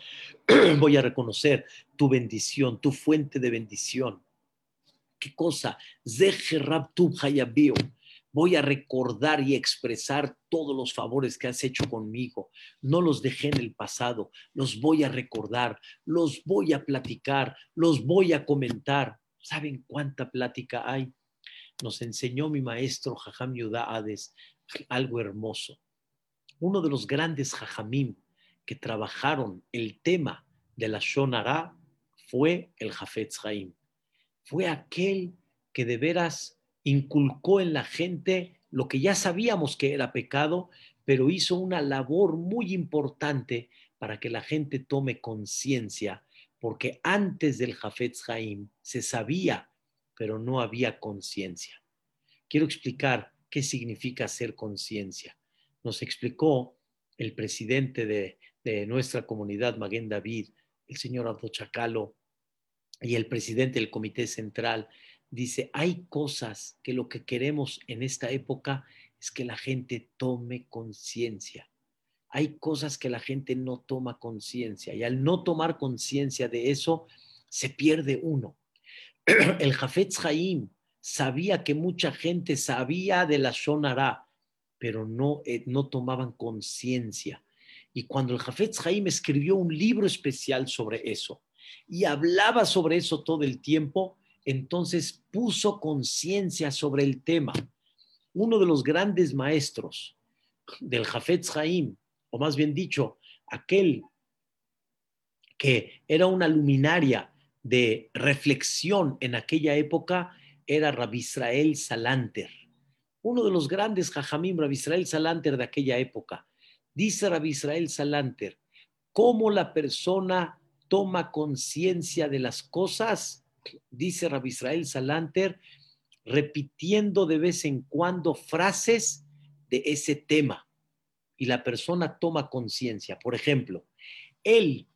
voy a reconocer tu bendición, tu fuente de bendición. ¿Qué cosa? Voy a recordar y expresar todos los favores que has hecho conmigo. No los dejé en el pasado, los voy a recordar, los voy a platicar, los voy a comentar. ¿Saben cuánta plática hay? Nos enseñó mi maestro Jajam Yudá algo hermoso uno de los grandes jajamim que trabajaron el tema de la Shonara fue el Jafetz Haim. Fue aquel que de veras inculcó en la gente lo que ya sabíamos que era pecado, pero hizo una labor muy importante para que la gente tome conciencia, porque antes del Jafetz Haim se sabía, pero no había conciencia. Quiero explicar qué significa hacer conciencia. Nos explicó el presidente de, nuestra comunidad, Maguen David, el señor Abdo Chacalo, y el presidente del Comité Central, dice, hay cosas que lo que queremos en esta época es que la gente tome conciencia. Hay cosas que la gente no toma conciencia y al no tomar conciencia de eso, se pierde uno. El Jafetz Haim sabía que mucha gente sabía de la Shonara, pero no, eh, no tomaban conciencia. Y cuando el Jafetz Haim escribió un libro especial sobre eso y hablaba sobre eso todo el tiempo, entonces puso conciencia sobre el tema. Uno de los grandes maestros del Jafetz Haim, o más bien dicho, aquel que era una luminaria de reflexión en aquella época, era Rabbi Israel Salanter, uno de los grandes Jajamim, Rabbi Israel Salanter de aquella época. Dice Rabbi Israel Salanter, cómo la persona toma conciencia de las cosas, dice Rabbi Israel Salanter, repitiendo de vez en cuando frases de ese tema y la persona toma conciencia. Por ejemplo, él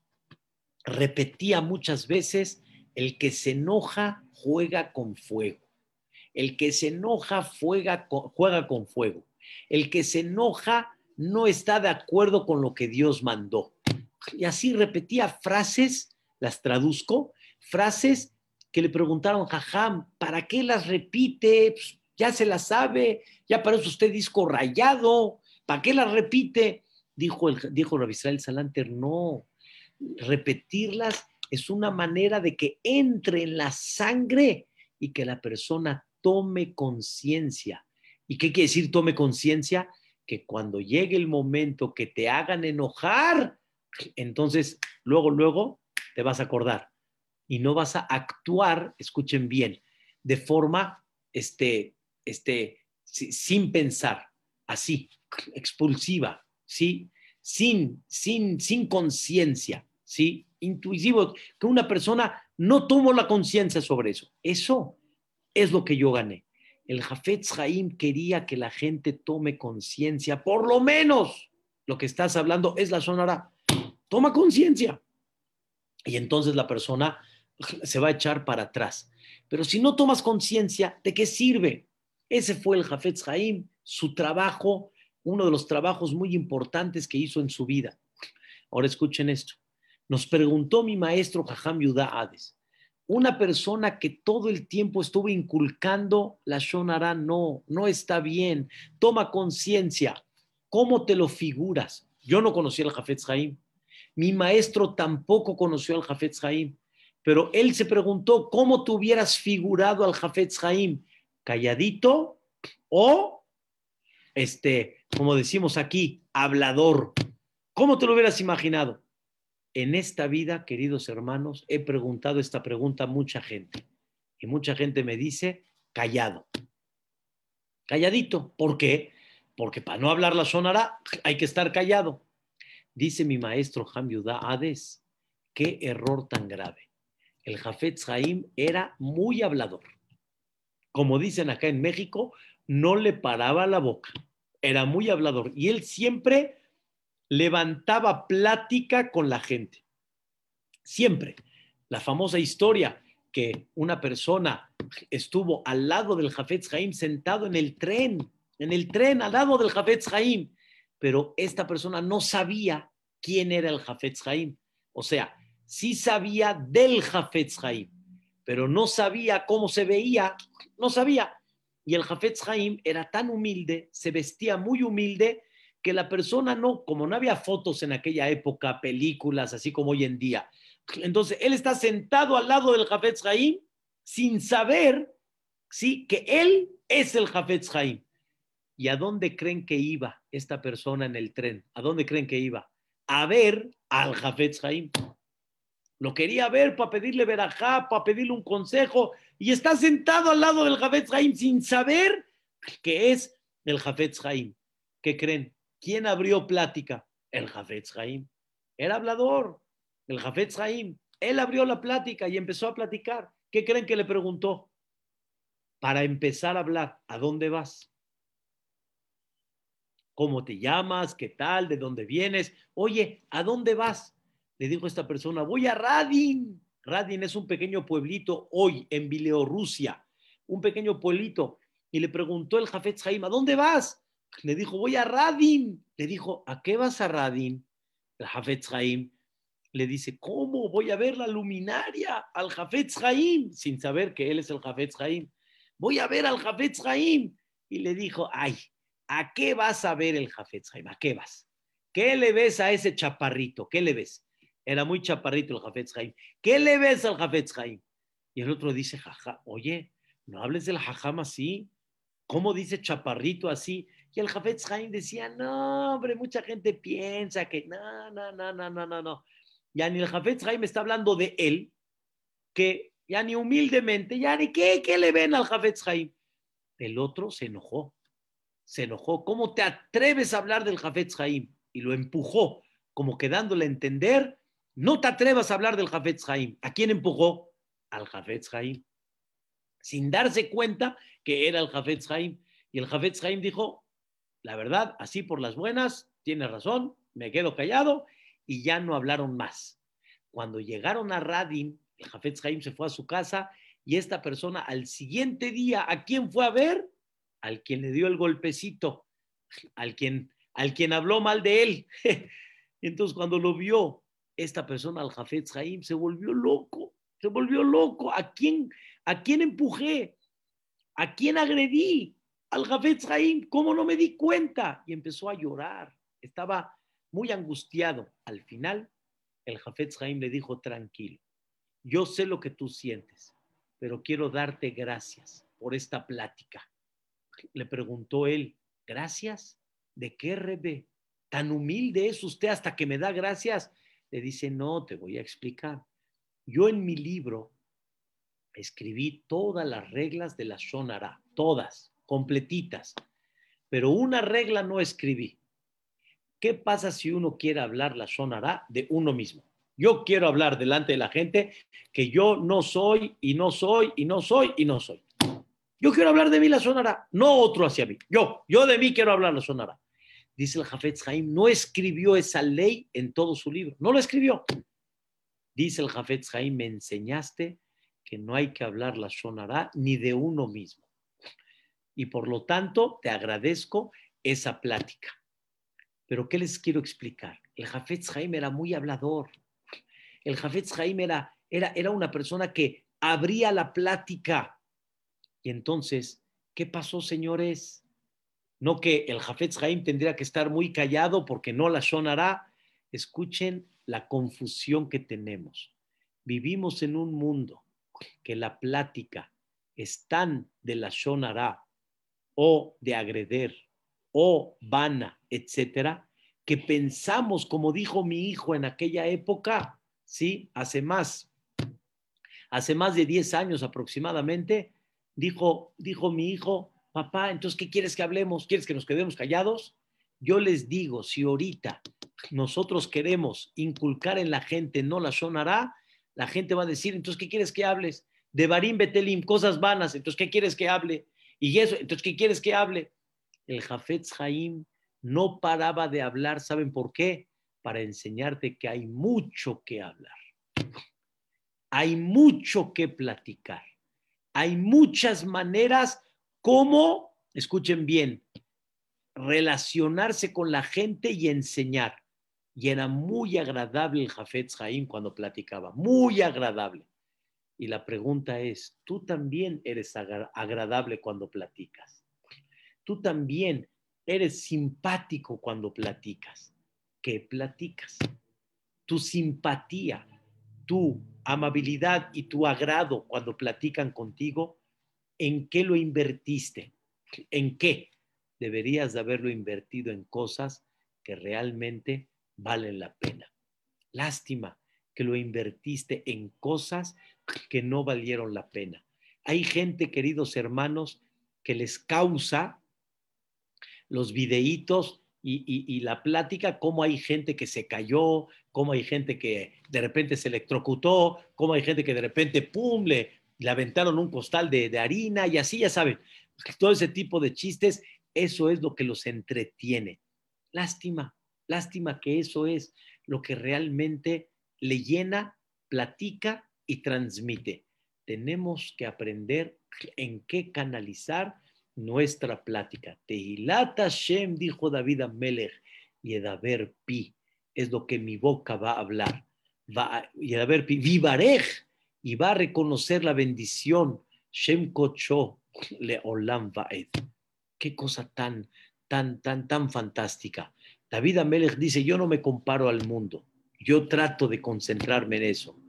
repetía muchas veces, el que se enoja juega con fuego. El que se enoja juega con, juega con fuego. El que se enoja no está de acuerdo con lo que Dios mandó. Y así repetía frases, las traduzco, frases que le preguntaron, Jajam, ¿para qué las repite? Pues, ya se las sabe, ya parece usted disco rayado, ¿para qué las repite? Dijo, el, dijo Israel Salanter, no, repetirlas es una manera de que entre en la sangre y que la persona tome conciencia. ¿Y qué quiere decir tome conciencia? Que cuando llegue el momento que te hagan enojar, entonces luego, luego te vas a acordar y no vas a actuar, escuchen bien, de forma este, este, sin pensar, así, expulsiva, ¿sí? Sin, sin, sin conciencia, ¿sí? Intuitivo, que una persona no tomó la conciencia sobre eso. Eso es lo que yo gané. El Jafetz Haim quería que la gente tome conciencia, por lo menos lo que estás hablando es la sonora. Toma conciencia. Y entonces la persona se va a echar para atrás. Pero si no tomas conciencia, ¿de qué sirve? Ese fue el Jafetz Haim, su trabajo, uno de los trabajos muy importantes que hizo en su vida. Ahora escuchen esto. Nos preguntó mi maestro Jajam Yudá Hades, una persona que todo el tiempo estuvo inculcando la Shonara, no, no está bien. Toma conciencia. ¿Cómo te lo figuras? Yo no conocía al Jafetz Haim. Mi maestro tampoco conoció al Jafetz Haim. Pero él se preguntó cómo te hubieras figurado al Jafetz Haim, calladito o, este, como decimos aquí, hablador. ¿Cómo te lo hubieras imaginado? En esta vida, queridos hermanos, he preguntado esta pregunta a mucha gente y mucha gente me dice callado. Calladito. ¿Por qué? Porque para no hablar la sonará hay que estar callado. Dice mi maestro Ham Yudá Hades, qué error tan grave. El Jafetz Haim era muy hablador. Como dicen acá en México, no le paraba la boca. Era muy hablador. Y él siempre levantaba plática con la gente. Siempre. La famosa historia que una persona estuvo al lado del Jafetz Haim sentado en el tren, en el tren al lado del Jafetz Haim, pero esta persona no sabía quién era el Jafetz Haim. O sea, sí sabía del Jafetz Haim, pero no sabía cómo se veía, no sabía. Y el Jafetz Haim era tan humilde, se vestía muy humilde, que la persona no, como no había fotos en aquella época, películas, así como hoy en día. Entonces, él está sentado al lado del Jafetz Haim sin saber, ¿sí? Que él es el Jafetz Haim. ¿Y a dónde creen que iba esta persona en el tren? ¿A dónde creen que iba? A ver al Jafetz Haim. Lo quería ver para pedirle verajá, para pedirle un consejo, y está sentado al lado del Jafetz Haim sin saber que es el Jafetz Haim. ¿Qué creen? ¿Quién abrió plática? El Jafetz Haim. era hablador, el Jafetz Haim. Él abrió la plática y empezó a platicar. ¿Qué creen que le preguntó? Para empezar a hablar, ¿a dónde vas? ¿Cómo te llamas? ¿Qué tal? ¿De dónde vienes? Oye, ¿a dónde vas? Le dijo esta persona, voy a Radin. Radin es un pequeño pueblito hoy en Bielorrusia, un pequeño pueblito. Y le preguntó el Jafetz Haim, ¿a dónde vas? Le dijo, voy a Radin. Le dijo, ¿a qué vas a Radin? El Jafetz Haim le dice, ¿cómo voy a ver la luminaria al Jafetz Haim? Sin saber que él es el Jafetz Haim. Voy a ver al Jafetz Haim. Y le dijo, ay, ¿a qué vas a ver el Jafetz Haim? ¿A qué vas? ¿Qué le ves a ese chaparrito? ¿Qué le ves? Era muy chaparrito el Jafetz Haim. ¿Qué le ves al Jafetz Haim? Y el otro dice, jaja, oye, no hables del jajam así. ¿Cómo dice chaparrito así? Y el Jafetz Haim decía, no, hombre, mucha gente piensa que no, no, no, no, no, no, no. Ya ni el Jafetz Haim está hablando de él, que ya ni humildemente, ya ni qué, qué le ven al Jafetz Haim. El otro se enojó, se enojó. ¿Cómo te atreves a hablar del Jafetz Haim? Y lo empujó, como quedándole a entender no te atrevas a hablar del Jafetz Haim. ¿A quién empujó? Al Jafetz Haim. Sin darse cuenta que era el Jafetz Haim. Y el Jafetz dijo, la verdad, así por las buenas, tiene razón, me quedo callado y ya no hablaron más. Cuando llegaron a Radin, el Jafetz Haim se fue a su casa y esta persona al siguiente día, ¿a quién fue a ver? Al quien le dio el golpecito, al quien, al quien habló mal de él. Entonces cuando lo vio esta persona, al Jafetz Haim, se volvió loco, se volvió loco. ¿A quién, ¿A quién empujé? ¿A quién agredí? Al Jafetz Haim, ¿cómo no me di cuenta? Y empezó a llorar. Estaba muy angustiado. Al final, el Jafetz Haim le dijo, tranquilo, yo sé lo que tú sientes, pero quiero darte gracias por esta plática. Le preguntó él, ¿gracias? ¿De qué, Rebe? Tan humilde es usted hasta que me da gracias. Le dice, no, te voy a explicar. Yo en mi libro escribí todas las reglas de la Shonara, todas, completitas, pero una regla no escribí. ¿Qué pasa si uno quiere hablar la Shonara de uno mismo? Yo quiero hablar delante de la gente que yo no soy y no soy y no soy y no soy. Yo quiero hablar de mí la Shonara, no otro hacia mí. Yo, yo de mí quiero hablar la Shonara dice el Jafetz no escribió esa ley en todo su libro, no lo escribió. Dice el Jafetz Haim, me enseñaste que no hay que hablar la Shonara ni de uno mismo. Y por lo tanto, te agradezco esa plática. Pero ¿qué les quiero explicar? El Jafetz Haim era muy hablador. El Jafetz Haim era, era, era una persona que abría la plática. Y entonces, ¿qué pasó, señores? No que el Jafetz Haim tendría que estar muy callado porque no la sonará. Escuchen la confusión que tenemos. Vivimos en un mundo que la plática es tan de la sonará o de agreder o vana, etcétera, que pensamos, como dijo mi hijo en aquella época, ¿sí? Hace más, hace más de 10 años aproximadamente, dijo, dijo mi hijo, papá, entonces, ¿qué quieres que hablemos? ¿Quieres que nos quedemos callados? Yo les digo, si ahorita nosotros queremos inculcar en la gente no la sonará, la gente va a decir, entonces, ¿qué quieres que hables? De Barim Betelim, cosas vanas, entonces, ¿qué quieres que hable? Y eso, entonces, ¿qué quieres que hable? El Jafetz Haim no paraba de hablar, ¿saben por qué? Para enseñarte que hay mucho que hablar. Hay mucho que platicar. Hay muchas maneras cómo, escuchen bien, relacionarse con la gente y enseñar. Y era muy agradable el Jafetz Haim cuando platicaba, muy agradable. Y la pregunta es, ¿tú también eres agradable cuando platicas? ¿Tú también eres simpático cuando platicas? ¿Qué platicas? Tu simpatía, tu amabilidad y tu agrado cuando platican contigo ¿en qué lo invertiste? ¿En qué? Deberías de haberlo invertido en cosas que realmente valen la pena. Lástima que lo invertiste en cosas que no valieron la pena. Hay gente, queridos hermanos, que les causa los videitos y, la plática, cómo hay gente que se cayó, cómo hay gente que de repente se electrocutó, cómo hay gente que de repente, ¡pum!, le, le aventaron un costal de, de harina y así, ya saben, todo ese tipo de chistes, eso es lo que los entretiene. Lástima, lástima que eso es lo que realmente le llena, platica y transmite. Tenemos que aprender en qué canalizar nuestra plática. Tehilat Hashem, dijo David Amelech, y Edaber Pi, es lo que mi boca va a hablar. Va, y Edaber Pi, Vivarej, y va a reconocer la bendición. Shem Kocho, Le Olam Vaed. Qué cosa tan, tan, tan, tan fantástica. David Amelech dice, yo no me comparo al mundo, yo trato de concentrarme en eso.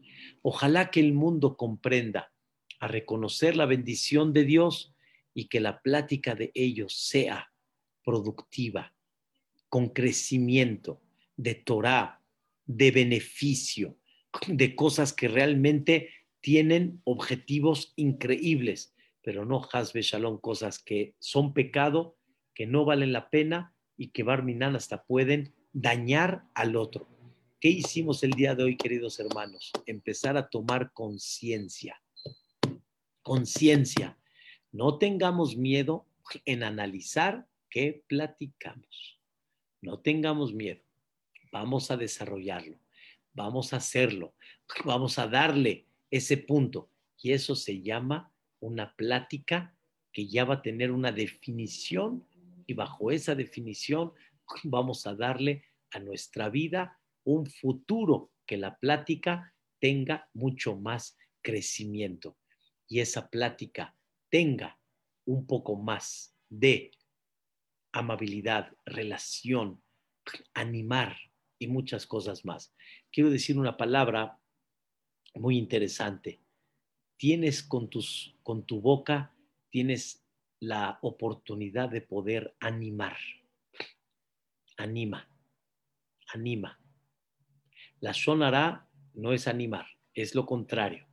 Ojalá que el mundo comprenda a reconocer la bendición de Dios y que la plática de ellos sea productiva, con crecimiento, de Torah, de beneficio, de cosas que realmente tienen objetivos increíbles, pero no hasbe shalom, cosas que son pecado, que no valen la pena y que Barminan hasta pueden dañar al otro. ¿Qué hicimos el día de hoy, queridos hermanos? Empezar a tomar conciencia. Conciencia. No tengamos miedo en analizar qué platicamos. No tengamos miedo. Vamos a desarrollarlo. Vamos a hacerlo. Vamos a darle ese punto. Y eso se llama una plática que ya va a tener una definición y bajo esa definición vamos a darle a nuestra vida un futuro que la plática tenga mucho más crecimiento y esa plática tenga un poco más de amabilidad, relación, animar y muchas cosas más. Quiero decir una palabra muy interesante. Tienes con, tus, con tu boca, tienes la oportunidad de poder animar. Anima, anima. La sonará no es animar, es lo contrario.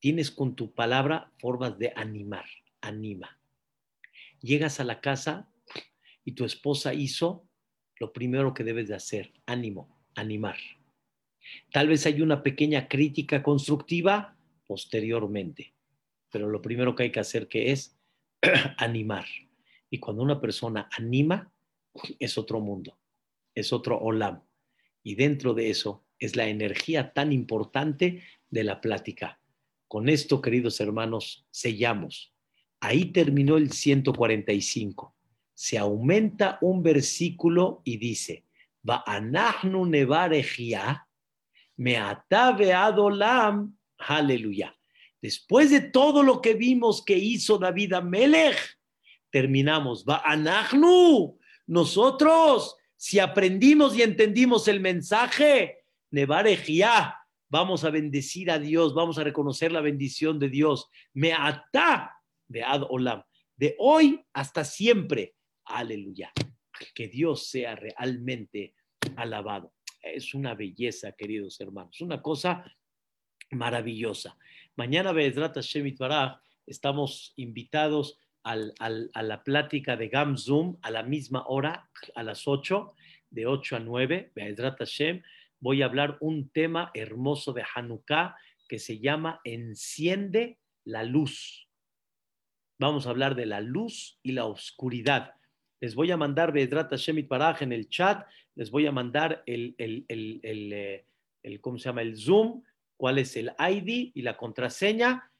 Tienes con tu palabra formas de animar, anima. Llegas a la casa y tu esposa hizo lo primero que debes de hacer, ánimo, animar. Tal vez hay una pequeña crítica constructiva posteriormente, pero lo primero que hay que hacer que es animar. Y cuando una persona anima, es otro mundo, es otro olam. Y dentro de eso es la energía tan importante de la plática. Con esto, queridos hermanos, sellamos. Ahí terminó el 145. Se aumenta un versículo y dice, nevarejia, me atabe adolam, aleluya. Después de todo lo que vimos que hizo David Amelech, terminamos, Ba'anahnu, nosotros, si aprendimos y entendimos el mensaje, nevarejia, vamos a bendecir a Dios, vamos a reconocer la bendición de Dios. Me ata de Ad Olam, de hoy hasta siempre. Aleluya. Que Dios sea realmente alabado. Es una belleza, queridos hermanos, una cosa maravillosa. Mañana, Bezrat Hashem Baraj, estamos invitados al, a la plática de Gam Zoom a la misma hora, a las 8, de 8 a 9, Bezrat Hashem voy a hablar un tema hermoso de Hanukkah que se llama Enciende la luz. Vamos a hablar de la luz y la oscuridad. Les voy a mandar Bedrat Shemit Baraj en el chat, les voy a mandar el, el, el, eh, el, ¿cómo se llama? El Zoom, cuál es el ID y la contraseña,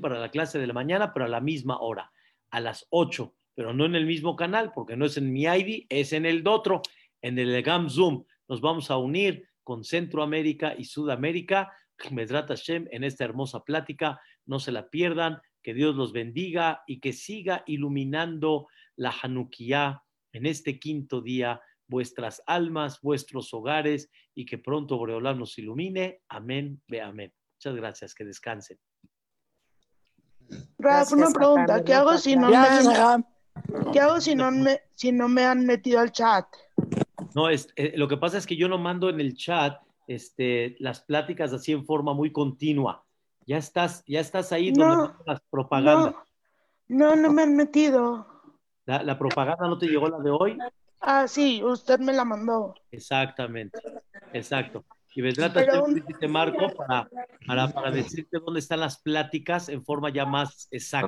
para la clase de la mañana, pero a la misma hora, a las 8, pero no en el mismo canal, porque no es en mi ID, es en el otro, en el GAM Zoom nos vamos a unir con Centroamérica y Sudamérica. Medrat Hashem en esta hermosa plática. No se la pierdan. Que Dios los bendiga y que siga iluminando la Hanukkah en este quinto día vuestras almas, vuestros hogares y que pronto Boreolá nos ilumine. Amén, ve amén. Muchas gracias, que descansen. Raf, una pregunta, ¿qué hago si no, me ¿qué hago si no me, si no me han metido al chat? No, es, eh, lo que pasa es que yo no mando en el chat este, las pláticas así en forma muy continua. Ya estás, ya estás ahí donde No, las propagandas. No, no, no me han metido. La, la propaganda no te llegó la de hoy. Ah, sí, usted me la mandó. Exactamente, exacto. Y vendrá Hashem, un- Marco para, para, para decirte dónde están las pláticas en forma ya más exacta.